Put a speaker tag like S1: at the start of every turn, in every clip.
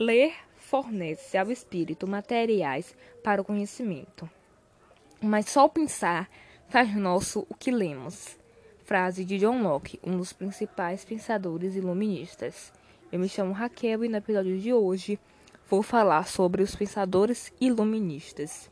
S1: Ler fornece ao espírito materiais para o conhecimento, mas só pensar faz nosso o que lemos. Frase de John Locke, um dos principais pensadores iluministas. Eu me chamo Raquel e no episódio de hoje vou falar sobre os pensadores iluministas.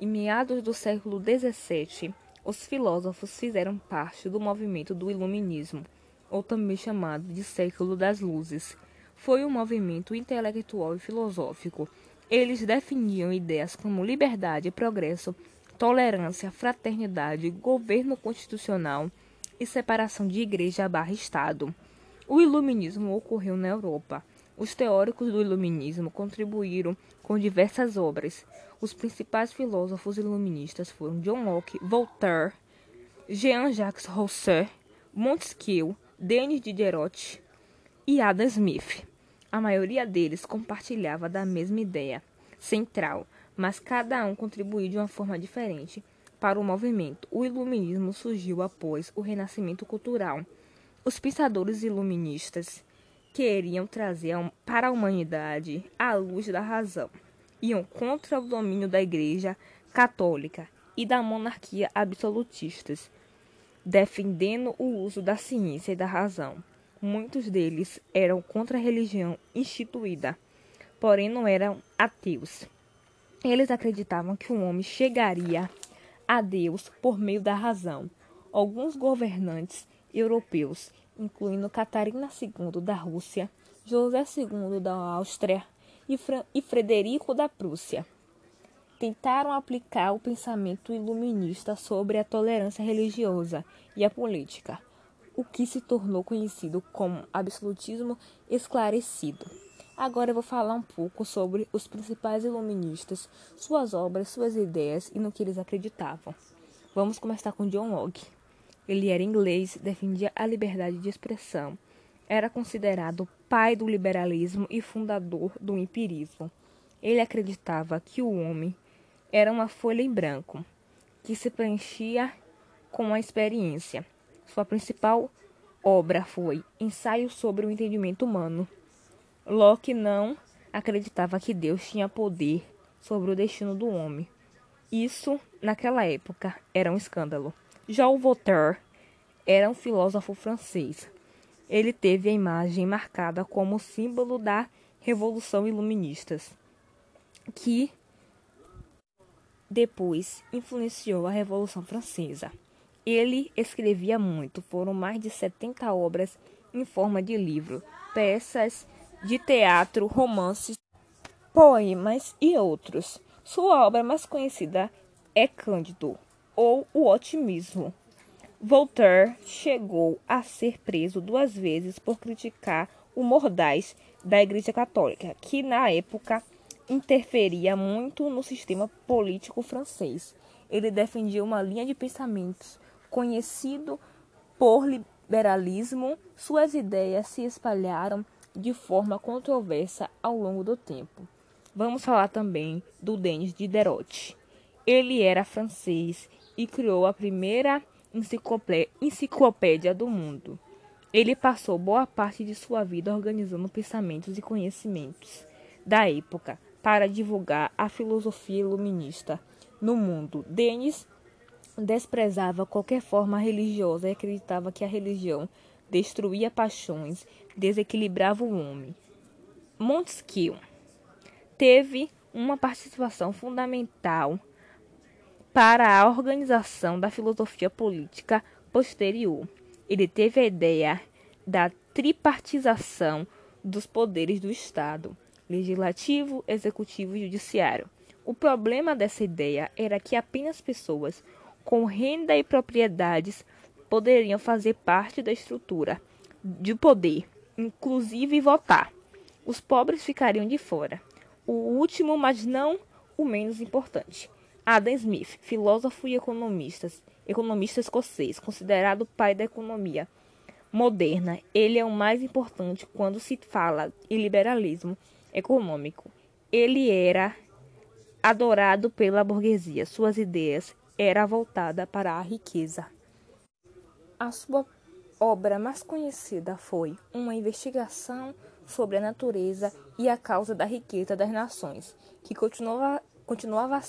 S1: Em meados do século XVII, os filósofos fizeram parte do movimento do Iluminismo, ou também chamado de século das luzes. Foi um movimento intelectual e filosófico. Eles definiam ideias como liberdade, progresso, tolerância, fraternidade, governo constitucional e separação de igreja barra Estado. O iluminismo ocorreu na Europa. Os teóricos do iluminismo contribuíram com diversas obras. Os principais filósofos iluministas foram John Locke, Voltaire, Jean-Jacques Rousseau, Montesquieu, Denis Diderot e Adam Smith. A maioria deles compartilhava da mesma ideia central, mas cada um contribuiu de uma forma diferente para o movimento. O iluminismo surgiu após o renascimento cultural. Os pensadores iluministas queriam trazer para a humanidade a luz da razão. Iam contra o domínio da Igreja Católica e da monarquia absolutistas, defendendo o uso da ciência e da razão. Muitos deles eram contra a religião instituída, porém não eram ateus. Eles acreditavam que o homem chegaria a Deus por meio da razão. Alguns governantes europeus incluindo Catarina II da Rússia, José II da Áustria e, e Frederico da Prússia. Tentaram aplicar o pensamento iluminista sobre a tolerância religiosa e a política, o que se tornou conhecido como absolutismo esclarecido. Agora eu vou falar um pouco sobre os principais iluministas, suas obras, suas ideias e no que eles acreditavam. Vamos começar com John Locke. Ele era inglês, defendia a liberdade de expressão. Era considerado pai do liberalismo e fundador do empirismo. Ele acreditava que o homem era uma folha em branco, que se preenchia com a experiência. Sua principal obra foi Ensaio sobre o Entendimento Humano. Locke não acreditava que Deus tinha poder sobre o destino do homem. Isso, naquela época, era um escândalo. Já o Voltaire era um filósofo francês. Ele teve a imagem marcada como símbolo da Revolução Iluminista, que depois influenciou a Revolução Francesa. Ele escrevia muito, foram mais de 70 obras em forma de livro, peças de teatro, romances, poemas e outros. Sua obra mais conhecida é Cândido, ou O Otimismo. Voltaire chegou a ser preso duas vezes por criticar o mordaz da Igreja Católica, que na época interferia muito no sistema político francês. Ele defendia uma linha de pensamentos conhecido por liberalismo. Suas ideias se espalharam de forma controversa ao longo do tempo. Vamos falar também do Denis Diderot. Ele era francês e criou a primeira enciclopédia do mundo. Ele passou boa parte de sua vida organizando pensamentos e conhecimentos da época para divulgar a filosofia iluminista no mundo. Denis desprezava qualquer forma religiosa e acreditava que a religião destruía paixões, desequilibrava o homem. Montesquieu teve uma participação fundamental para a organização da filosofia política posterior. Ele teve a ideia da tripartização dos poderes do Estado, legislativo, executivo e judiciário. O problema dessa ideia era que apenas pessoas com renda e propriedades poderiam fazer parte da estrutura de poder, inclusive votar. Os pobres ficariam de fora. O último, mas não o menos importante. Adam Smith, filósofo e economista, economista escocês, considerado pai da economia moderna, ele é o mais importante quando se fala em liberalismo econômico. Ele era adorado pela burguesia. Suas ideias eram voltadas para a riqueza. A sua obra mais conhecida foi Uma Investigação sobre a natureza e a causa da riqueza das nações, que continuava, continuava,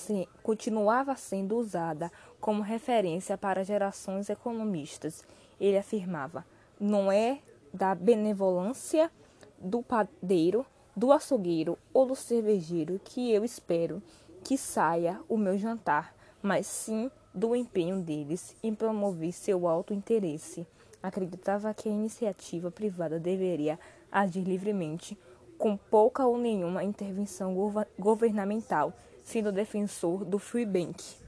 S1: continuava sendo usada como referência para gerações economistas. Ele afirmava: não é da benevolência do padeiro, do açougueiro ou do cervejeiro que eu espero que saia o meu jantar, mas sim do empenho deles em promover seu alto interesse. Acreditava que a iniciativa privada deveria agir livremente, com pouca ou nenhuma intervenção governamental, sendo defensor do free bank.